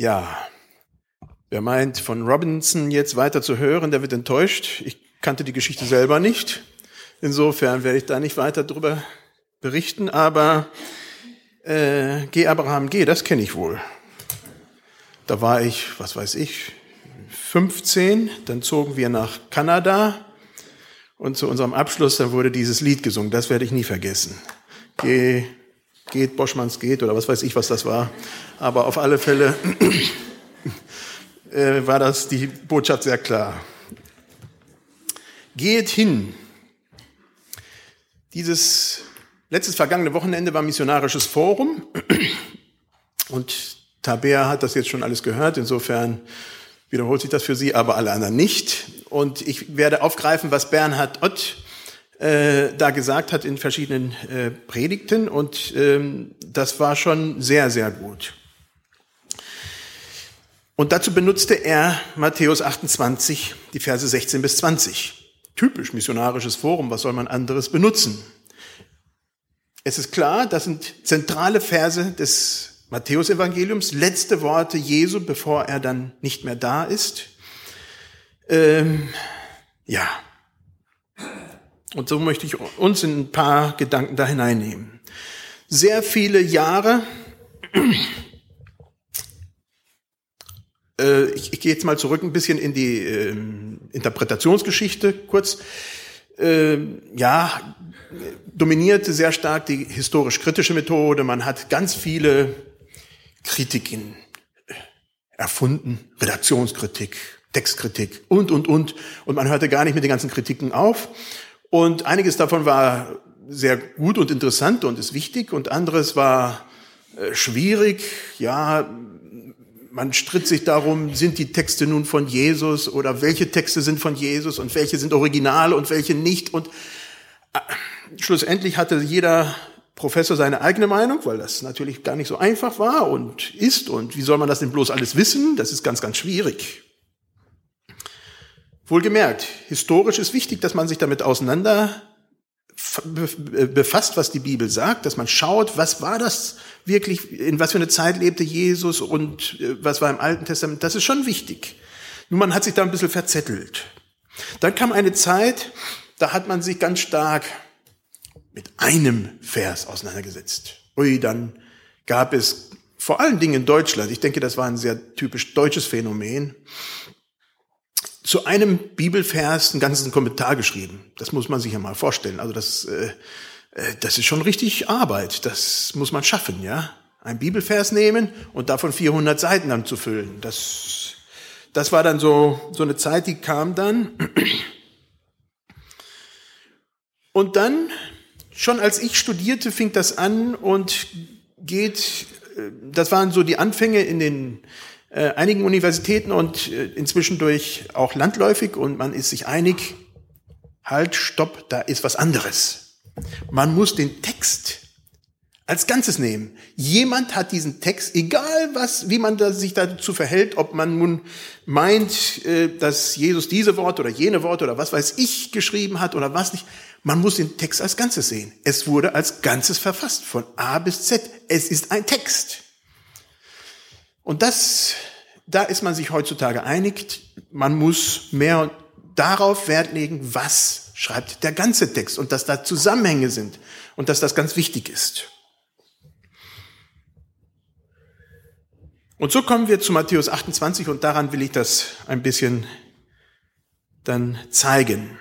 Ja, wer meint, von Robinson jetzt weiter zu hören, der wird enttäuscht. Ich kannte die Geschichte selber nicht. Insofern werde ich da nicht weiter drüber berichten, aber äh, Geh Abraham, geh, das kenne ich wohl. Da war ich, was weiß ich, 15, dann zogen wir nach Kanada und zu unserem Abschluss, da wurde dieses Lied gesungen, das werde ich nie vergessen. Geh, geht, Boschmanns geht oder was weiß ich, was das war. Aber auf alle Fälle äh, war das die Botschaft sehr klar. Geht hin. Dieses letztes vergangene Wochenende war missionarisches Forum und Tabea hat das jetzt schon alles gehört. Insofern wiederholt sich das für Sie, aber alle anderen nicht. Und ich werde aufgreifen, was Bernhard Ott äh, da gesagt hat in verschiedenen äh, Predigten. Und ähm, das war schon sehr, sehr gut. Und dazu benutzte er Matthäus 28, die Verse 16 bis 20. Typisch missionarisches Forum, was soll man anderes benutzen? Es ist klar, das sind zentrale Verse des Matthäusevangeliums, letzte Worte Jesu, bevor er dann nicht mehr da ist. Ähm, ja. Und so möchte ich uns in ein paar Gedanken da hineinnehmen. Sehr viele Jahre, äh, ich, ich gehe jetzt mal zurück ein bisschen in die äh, Interpretationsgeschichte kurz. Äh, ja, dominierte sehr stark die historisch-kritische Methode. Man hat ganz viele Kritiken erfunden, Redaktionskritik, Textkritik und, und, und. Und man hörte gar nicht mit den ganzen Kritiken auf. Und einiges davon war sehr gut und interessant und ist wichtig und anderes war äh, schwierig. Ja, man stritt sich darum, sind die Texte nun von Jesus oder welche Texte sind von Jesus und welche sind original und welche nicht. Und äh, schlussendlich hatte jeder Professor seine eigene Meinung, weil das natürlich gar nicht so einfach war und ist. Und wie soll man das denn bloß alles wissen? Das ist ganz, ganz schwierig. Wohlgemerkt, historisch ist wichtig, dass man sich damit auseinander befasst, was die Bibel sagt, dass man schaut, was war das wirklich, in was für eine Zeit lebte Jesus und äh, was war im Alten Testament. Das ist schon wichtig. Nur man hat sich da ein bisschen verzettelt. Dann kam eine Zeit, da hat man sich ganz stark mit einem Vers auseinandergesetzt. Ui, dann gab es vor allen Dingen in Deutschland, ich denke, das war ein sehr typisch deutsches Phänomen, zu einem Bibelvers einen ganzen Kommentar geschrieben. Das muss man sich ja mal vorstellen. Also das, äh, äh, das ist schon richtig Arbeit. Das muss man schaffen, ja. Ein Bibelvers nehmen und davon 400 Seiten dann zu füllen. Das, das war dann so, so eine Zeit, die kam dann. Und dann Schon als ich studierte, fing das an und geht, äh, das waren so die Anfänge in den äh, einigen Universitäten und äh, inzwischen durch auch landläufig und man ist sich einig, halt, stopp, da ist was anderes. Man muss den Text als Ganzes nehmen. Jemand hat diesen Text, egal was, wie man da, sich dazu verhält, ob man nun meint, äh, dass Jesus diese Worte oder jene Worte oder was weiß ich geschrieben hat oder was nicht. Man muss den Text als Ganzes sehen. Es wurde als Ganzes verfasst, von A bis Z. Es ist ein Text. Und das, da ist man sich heutzutage einig. Man muss mehr darauf Wert legen, was schreibt der ganze Text und dass da Zusammenhänge sind und dass das ganz wichtig ist. Und so kommen wir zu Matthäus 28 und daran will ich das ein bisschen dann zeigen.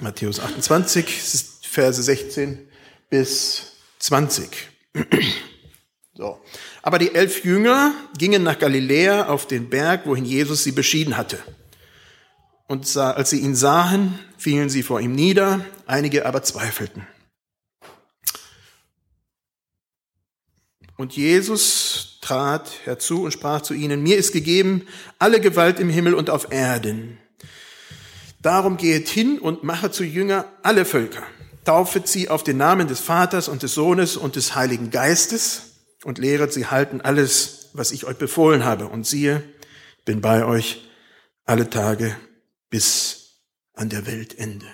Matthäus 28, Verse 16 bis 20. So. Aber die elf Jünger gingen nach Galiläa auf den Berg, wohin Jesus sie beschieden hatte. Und sah, als sie ihn sahen, fielen sie vor ihm nieder, einige aber zweifelten. Und Jesus trat herzu und sprach zu ihnen, mir ist gegeben alle Gewalt im Himmel und auf Erden. Darum gehet hin und mache zu Jünger alle Völker. Taufet sie auf den Namen des Vaters und des Sohnes und des Heiligen Geistes und lehret sie halten alles, was ich euch befohlen habe. Und siehe, bin bei euch alle Tage bis an der Weltende.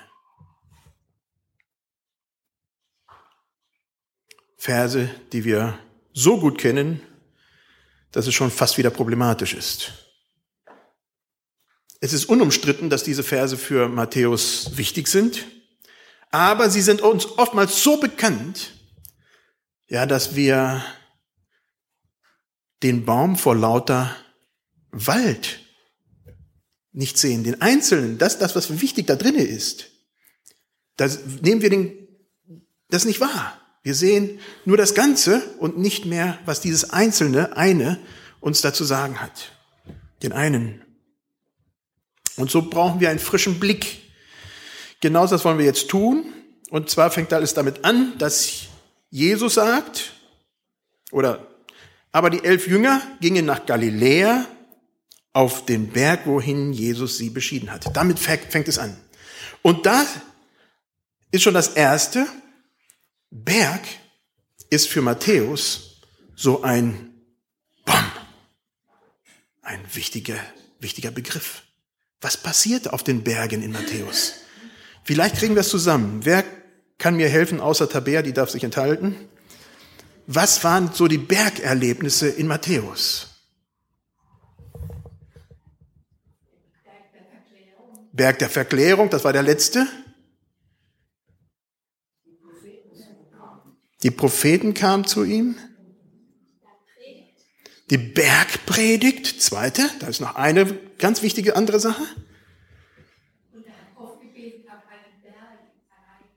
Verse, die wir so gut kennen, dass es schon fast wieder problematisch ist. Es ist unumstritten, dass diese Verse für Matthäus wichtig sind, aber sie sind uns oftmals so bekannt, ja, dass wir den Baum vor lauter Wald nicht sehen, den Einzelnen, das, das, was wichtig da drinne ist. Da nehmen wir den, das nicht wahr. Wir sehen nur das Ganze und nicht mehr, was dieses Einzelne, eine, uns dazu sagen hat. Den einen. Und so brauchen wir einen frischen Blick. Genau das wollen wir jetzt tun. Und zwar fängt alles damit an, dass Jesus sagt, oder, aber die elf Jünger gingen nach Galiläa auf den Berg, wohin Jesus sie beschieden hat. Damit fängt es an. Und da ist schon das Erste, Berg ist für Matthäus so ein Bom, ein wichtiger, wichtiger Begriff. Was passiert auf den Bergen in Matthäus? Vielleicht kriegen wir es zusammen. Wer kann mir helfen, außer Tabea, die darf sich enthalten? Was waren so die Bergerlebnisse in Matthäus? Berg der Verklärung, das war der letzte. Die Propheten kamen zu ihm. Die Bergpredigt, zweite, da ist noch eine ganz wichtige andere Sache.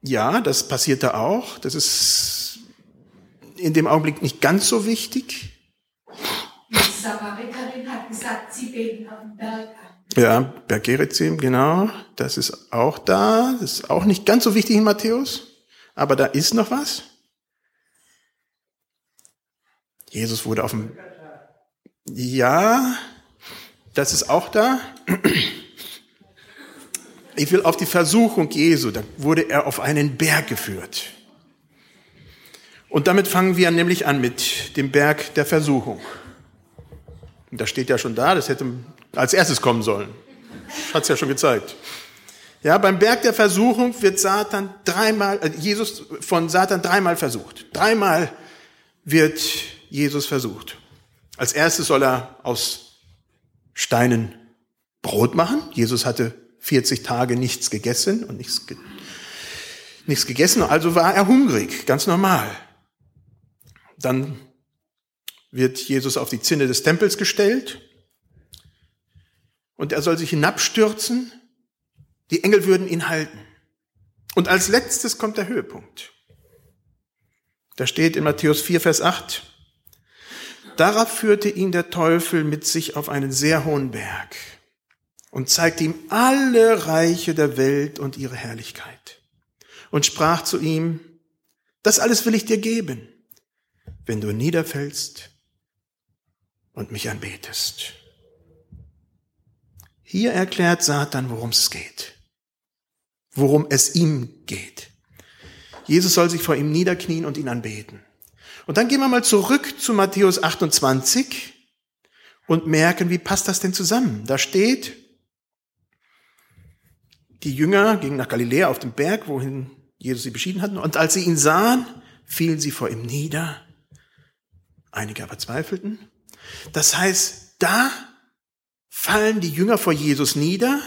Ja, das passierte auch. Das ist in dem Augenblick nicht ganz so wichtig. Die Samariterin hat gesagt, sie beten auf Berg an. Ja, Berg Gerizim, genau. Das ist auch da. Das ist auch nicht ganz so wichtig in Matthäus. Aber da ist noch was. Jesus wurde auf dem, ja, das ist auch da. Ich will auf die Versuchung Jesu, da wurde er auf einen Berg geführt. Und damit fangen wir nämlich an mit dem Berg der Versuchung. Und das steht ja schon da, das hätte als erstes kommen sollen. Hat es ja schon gezeigt. Ja, beim Berg der Versuchung wird Satan dreimal, äh, Jesus von Satan dreimal versucht. Dreimal wird Jesus versucht. Als erstes soll er aus Steinen Brot machen. Jesus hatte 40 Tage nichts gegessen und nichts, ge nichts gegessen, also war er hungrig, ganz normal. Dann wird Jesus auf die Zinne des Tempels gestellt und er soll sich hinabstürzen. Die Engel würden ihn halten. Und als letztes kommt der Höhepunkt. Da steht in Matthäus 4, Vers 8, Darauf führte ihn der Teufel mit sich auf einen sehr hohen Berg und zeigte ihm alle Reiche der Welt und ihre Herrlichkeit und sprach zu ihm, das alles will ich dir geben, wenn du niederfällst und mich anbetest. Hier erklärt Satan, worum es geht, worum es ihm geht. Jesus soll sich vor ihm niederknien und ihn anbeten. Und dann gehen wir mal zurück zu Matthäus 28 und merken, wie passt das denn zusammen? Da steht, die Jünger gingen nach Galiläa auf den Berg, wohin Jesus sie beschieden hatten, und als sie ihn sahen, fielen sie vor ihm nieder. Einige aber zweifelten. Das heißt, da fallen die Jünger vor Jesus nieder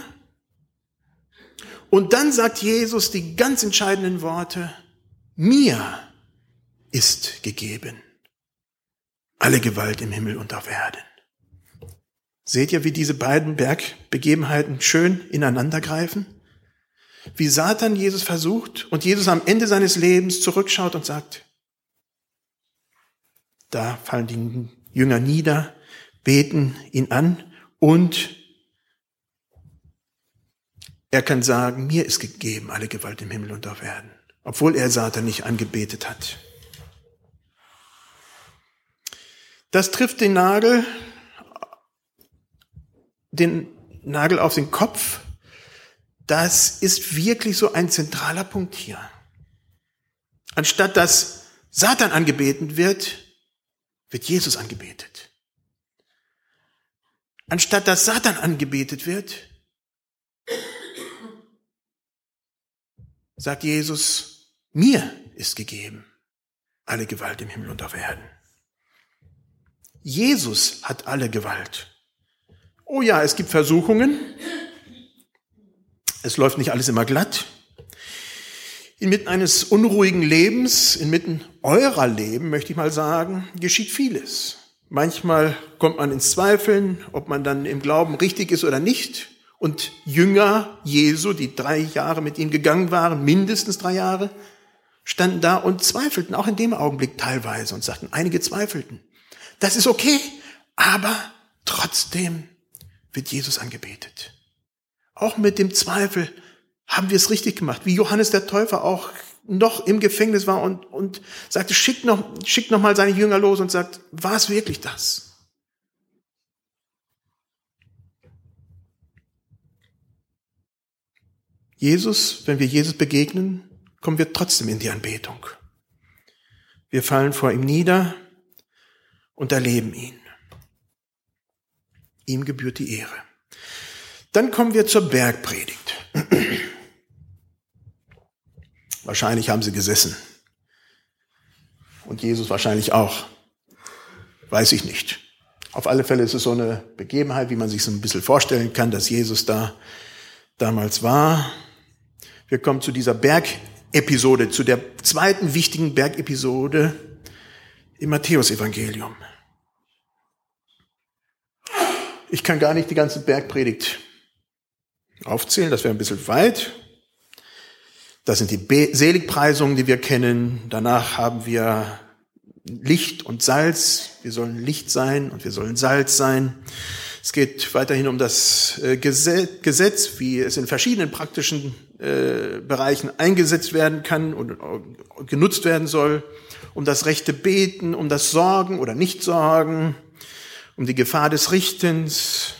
und dann sagt Jesus die ganz entscheidenden Worte, mir ist gegeben alle Gewalt im Himmel und auf Erden. Seht ihr, wie diese beiden Bergbegebenheiten schön ineinandergreifen? Wie Satan Jesus versucht und Jesus am Ende seines Lebens zurückschaut und sagt, da fallen die Jünger nieder, beten ihn an und er kann sagen, mir ist gegeben alle Gewalt im Himmel und auf Erden, obwohl er Satan nicht angebetet hat. Das trifft den Nagel, den Nagel auf den Kopf. Das ist wirklich so ein zentraler Punkt hier. Anstatt dass Satan angebeten wird, wird Jesus angebetet. Anstatt dass Satan angebetet wird, sagt Jesus, mir ist gegeben alle Gewalt im Himmel und auf Erden. Jesus hat alle Gewalt. Oh ja, es gibt Versuchungen. Es läuft nicht alles immer glatt. Inmitten eines unruhigen Lebens, inmitten eurer Leben, möchte ich mal sagen, geschieht vieles. Manchmal kommt man ins Zweifeln, ob man dann im Glauben richtig ist oder nicht. Und Jünger Jesu, die drei Jahre mit ihm gegangen waren, mindestens drei Jahre, standen da und zweifelten, auch in dem Augenblick teilweise und sagten, einige zweifelten. Das ist okay, aber trotzdem wird Jesus angebetet. Auch mit dem Zweifel haben wir es richtig gemacht, wie Johannes der Täufer auch noch im Gefängnis war und, und sagte, schickt noch, schickt noch mal seine Jünger los und sagt, war es wirklich das? Jesus, wenn wir Jesus begegnen, kommen wir trotzdem in die Anbetung. Wir fallen vor ihm nieder und erleben ihn. Ihm gebührt die Ehre. Dann kommen wir zur Bergpredigt. Wahrscheinlich haben sie gesessen. Und Jesus wahrscheinlich auch. Weiß ich nicht. Auf alle Fälle ist es so eine Begebenheit, wie man sich so ein bisschen vorstellen kann, dass Jesus da damals war. Wir kommen zu dieser Bergepisode, zu der zweiten wichtigen Bergepisode im Matthäusevangelium. Ich kann gar nicht die ganze Bergpredigt aufzählen, das wäre ein bisschen weit. Das sind die Seligpreisungen, die wir kennen. Danach haben wir Licht und Salz. Wir sollen Licht sein und wir sollen Salz sein. Es geht weiterhin um das äh, Gesetz, wie es in verschiedenen praktischen äh, Bereichen eingesetzt werden kann und genutzt werden soll, um das rechte Beten, um das Sorgen oder Nicht-Sorgen, um die Gefahr des Richtens.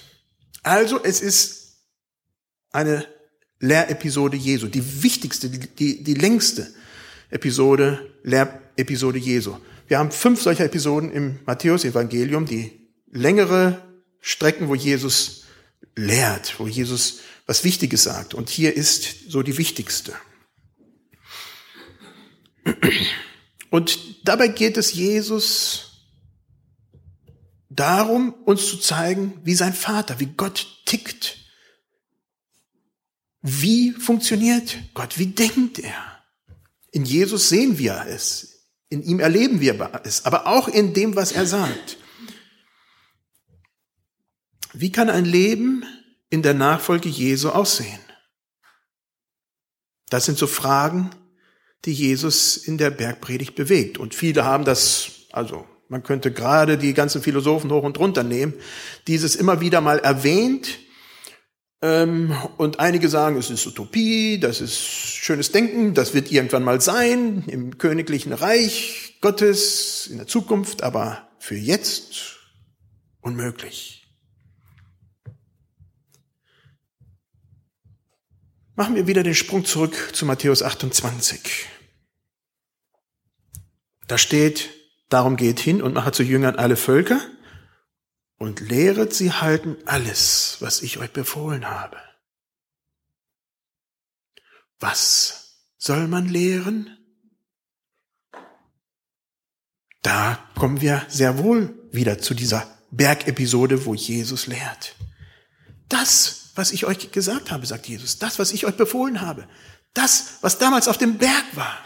Also es ist eine Lehrepisode Jesu, die wichtigste, die, die längste Episode, Lehrepisode Jesu. Wir haben fünf solcher Episoden im Matthäus-Evangelium, die längere Strecken, wo Jesus lehrt, wo Jesus was Wichtiges sagt. Und hier ist so die wichtigste. Und dabei geht es Jesus darum, uns zu zeigen, wie sein Vater, wie Gott tickt. Wie funktioniert Gott? Wie denkt er? In Jesus sehen wir es. In ihm erleben wir es. Aber auch in dem, was er sagt. Wie kann ein Leben in der Nachfolge Jesu aussehen? Das sind so Fragen, die Jesus in der Bergpredigt bewegt. Und viele haben das, also man könnte gerade die ganzen Philosophen hoch und runter nehmen, dieses immer wieder mal erwähnt. Ähm, und einige sagen, es ist Utopie, das ist schönes Denken, das wird irgendwann mal sein im königlichen Reich Gottes in der Zukunft, aber für jetzt unmöglich. Machen wir wieder den Sprung zurück zu Matthäus 28. Da steht, darum geht hin und macht zu Jüngern alle Völker und lehret sie halten alles, was ich euch befohlen habe. Was soll man lehren? Da kommen wir sehr wohl wieder zu dieser Bergepisode, wo Jesus lehrt. Das was ich euch gesagt habe, sagt Jesus. Das, was ich euch befohlen habe. Das, was damals auf dem Berg war.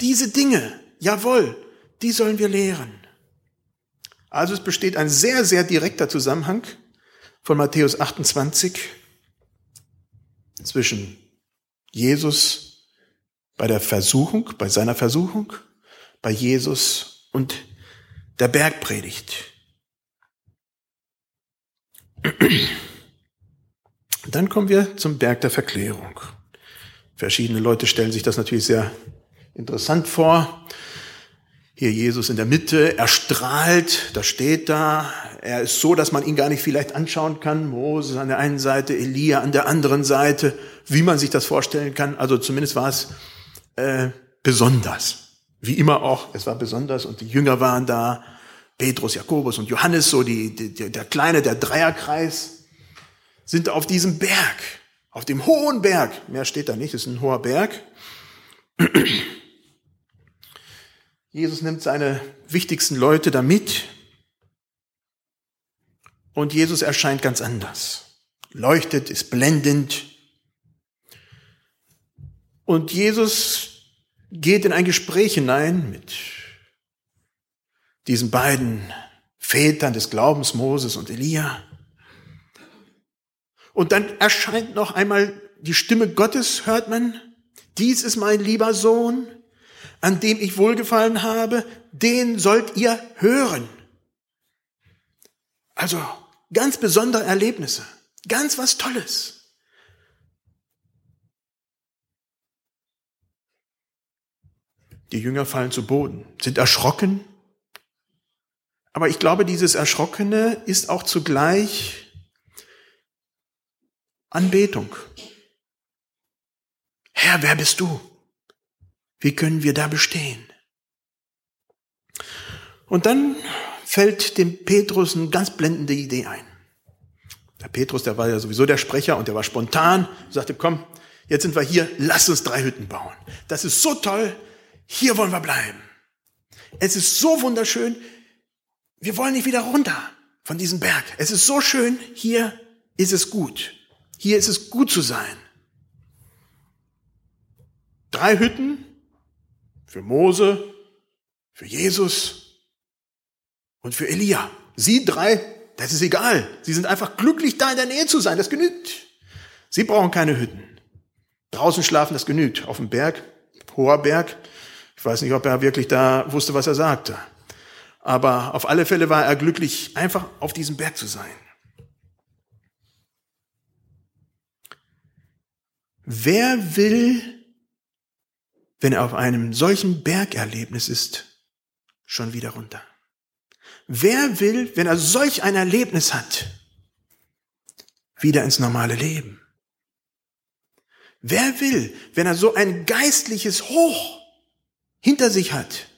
Diese Dinge, jawohl, die sollen wir lehren. Also es besteht ein sehr, sehr direkter Zusammenhang von Matthäus 28 zwischen Jesus bei der Versuchung, bei seiner Versuchung, bei Jesus und der Bergpredigt. Dann kommen wir zum Berg der Verklärung. Verschiedene Leute stellen sich das natürlich sehr interessant vor. Hier Jesus in der Mitte, er strahlt, da steht da, er ist so, dass man ihn gar nicht vielleicht anschauen kann. Moses an der einen Seite, Elia an der anderen Seite, wie man sich das vorstellen kann. Also zumindest war es äh, besonders. Wie immer auch, es war besonders und die Jünger waren da, Petrus, Jakobus und Johannes, so die, die, der kleine, der Dreierkreis sind auf diesem Berg, auf dem hohen Berg. Mehr steht da nicht, es ist ein hoher Berg. Jesus nimmt seine wichtigsten Leute da mit und Jesus erscheint ganz anders. Leuchtet, ist blendend. Und Jesus geht in ein Gespräch hinein mit diesen beiden Vätern des Glaubens, Moses und Elia. Und dann erscheint noch einmal die Stimme Gottes, hört man. Dies ist mein lieber Sohn, an dem ich wohlgefallen habe, den sollt ihr hören. Also ganz besondere Erlebnisse, ganz was Tolles. Die Jünger fallen zu Boden, sind erschrocken. Aber ich glaube, dieses Erschrockene ist auch zugleich Anbetung. Herr, wer bist du? Wie können wir da bestehen? Und dann fällt dem Petrus eine ganz blendende Idee ein. Der Petrus, der war ja sowieso der Sprecher und der war spontan, sagte, komm, jetzt sind wir hier, lass uns drei Hütten bauen. Das ist so toll, hier wollen wir bleiben. Es ist so wunderschön, wir wollen nicht wieder runter von diesem Berg. Es ist so schön, hier ist es gut. Hier ist es gut zu sein. Drei Hütten für Mose, für Jesus und für Elia. Sie drei, das ist egal. Sie sind einfach glücklich, da in der Nähe zu sein. Das genügt. Sie brauchen keine Hütten. Draußen schlafen, das genügt. Auf dem Berg, hoher Berg. Ich weiß nicht, ob er wirklich da wusste, was er sagte. Aber auf alle Fälle war er glücklich, einfach auf diesem Berg zu sein. Wer will wenn er auf einem solchen Bergerlebnis ist, schon wieder runter? Wer will, wenn er solch ein Erlebnis hat, wieder ins normale Leben? Wer will, wenn er so ein geistliches Hoch hinter sich hat,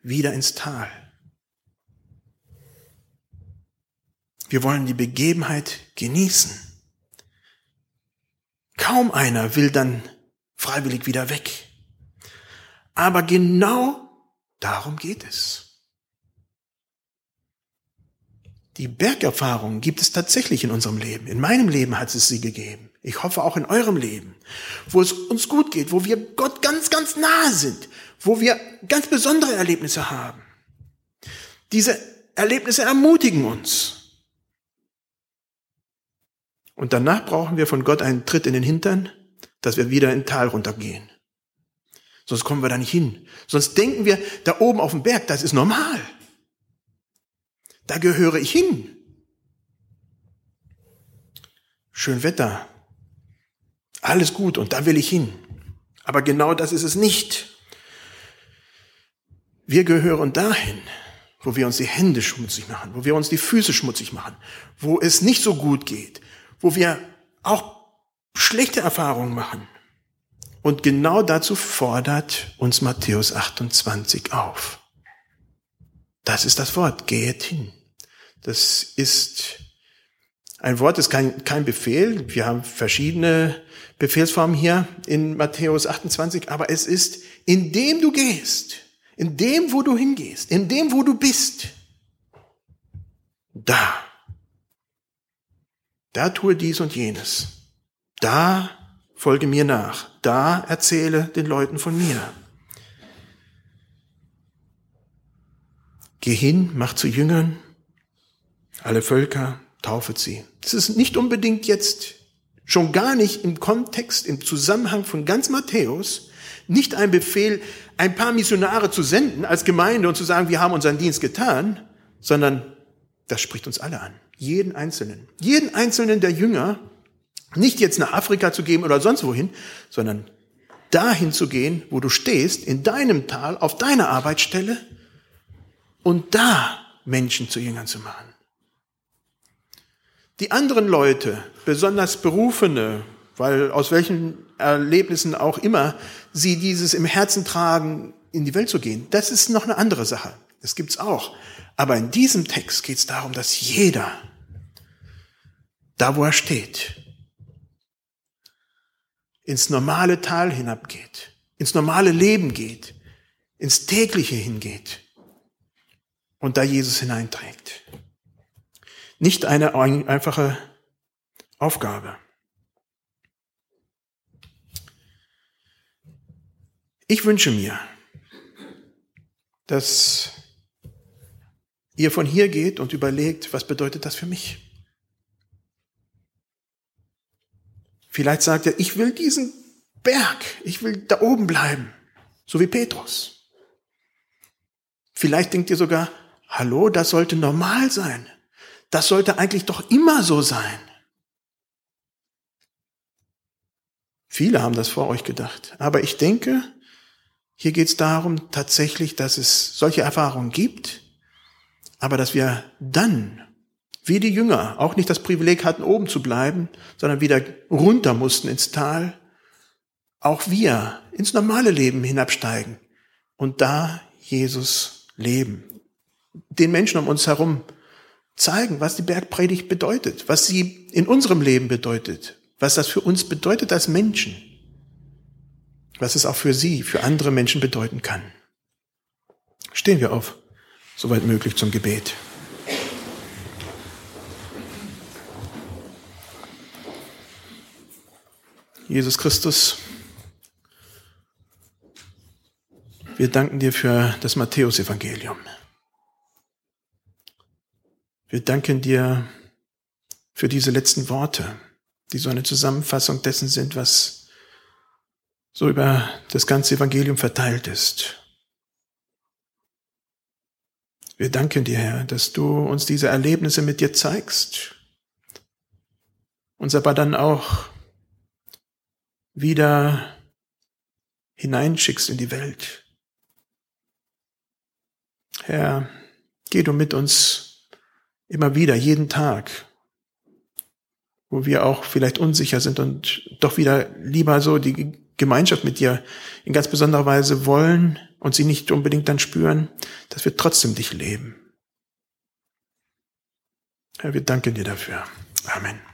wieder ins Tal? Wir wollen die Begebenheit genießen. Kaum einer will dann freiwillig wieder weg. Aber genau darum geht es. Die Bergerfahrung gibt es tatsächlich in unserem Leben. In meinem Leben hat es sie gegeben. Ich hoffe auch in eurem Leben, wo es uns gut geht, wo wir Gott ganz, ganz nahe sind, wo wir ganz besondere Erlebnisse haben. Diese Erlebnisse ermutigen uns. Und danach brauchen wir von Gott einen Tritt in den Hintern, dass wir wieder in Tal runtergehen. Sonst kommen wir da nicht hin. Sonst denken wir, da oben auf dem Berg, das ist normal. Da gehöre ich hin. Schön Wetter. Alles gut und da will ich hin. Aber genau das ist es nicht. Wir gehören dahin, wo wir uns die Hände schmutzig machen, wo wir uns die Füße schmutzig machen, wo es nicht so gut geht, wo wir auch schlechte Erfahrungen machen. Und genau dazu fordert uns Matthäus 28 auf. Das ist das Wort, geht hin. Das ist ein Wort, ist kein, kein Befehl. Wir haben verschiedene Befehlsformen hier in Matthäus 28, aber es ist, indem du gehst, in dem, wo du hingehst, in dem, wo du bist, da, da tue dies und jenes. Da folge mir nach. Da erzähle den Leuten von mir. Geh hin, mach zu Jüngern, alle Völker, taufet sie. Das ist nicht unbedingt jetzt, schon gar nicht im Kontext, im Zusammenhang von ganz Matthäus, nicht ein Befehl, ein paar Missionare zu senden als Gemeinde und zu sagen, wir haben unseren Dienst getan, sondern das spricht uns alle an. Jeden Einzelnen. Jeden Einzelnen der Jünger nicht jetzt nach Afrika zu gehen oder sonst wohin, sondern dahin zu gehen, wo du stehst, in deinem Tal, auf deiner Arbeitsstelle und da Menschen zu Jüngern zu machen. Die anderen Leute, besonders Berufene, weil aus welchen Erlebnissen auch immer sie dieses im Herzen tragen, in die Welt zu gehen, das ist noch eine andere Sache. Das gibt's auch. Aber in diesem Text geht es darum, dass jeder, da wo er steht, ins normale Tal hinabgeht, ins normale Leben geht, ins tägliche hingeht und da Jesus hineinträgt. nicht eine einfache Aufgabe. Ich wünsche mir, dass ihr von hier geht und überlegt, was bedeutet das für mich? Vielleicht sagt er, ich will diesen Berg, ich will da oben bleiben, so wie Petrus. Vielleicht denkt ihr sogar, hallo, das sollte normal sein. Das sollte eigentlich doch immer so sein. Viele haben das vor euch gedacht. Aber ich denke, hier geht es darum tatsächlich, dass es solche Erfahrungen gibt, aber dass wir dann, wie die Jünger, auch nicht das Privileg hatten, oben zu bleiben, sondern wieder runter mussten ins Tal, auch wir ins normale Leben hinabsteigen und da Jesus leben. Den Menschen um uns herum zeigen, was die Bergpredigt bedeutet, was sie in unserem Leben bedeutet, was das für uns bedeutet als Menschen was es auch für Sie, für andere Menschen bedeuten kann. Stehen wir auf, soweit möglich zum Gebet. Jesus Christus, wir danken dir für das Matthäusevangelium. Wir danken dir für diese letzten Worte, die so eine Zusammenfassung dessen sind, was so über das ganze Evangelium verteilt ist. Wir danken dir, Herr, dass du uns diese Erlebnisse mit dir zeigst, uns aber dann auch wieder hineinschickst in die Welt. Herr, geh du mit uns immer wieder, jeden Tag, wo wir auch vielleicht unsicher sind und doch wieder lieber so die Gemeinschaft mit dir in ganz besonderer Weise wollen und sie nicht unbedingt dann spüren, dass wir trotzdem dich leben. Herr, wir danken dir dafür. Amen.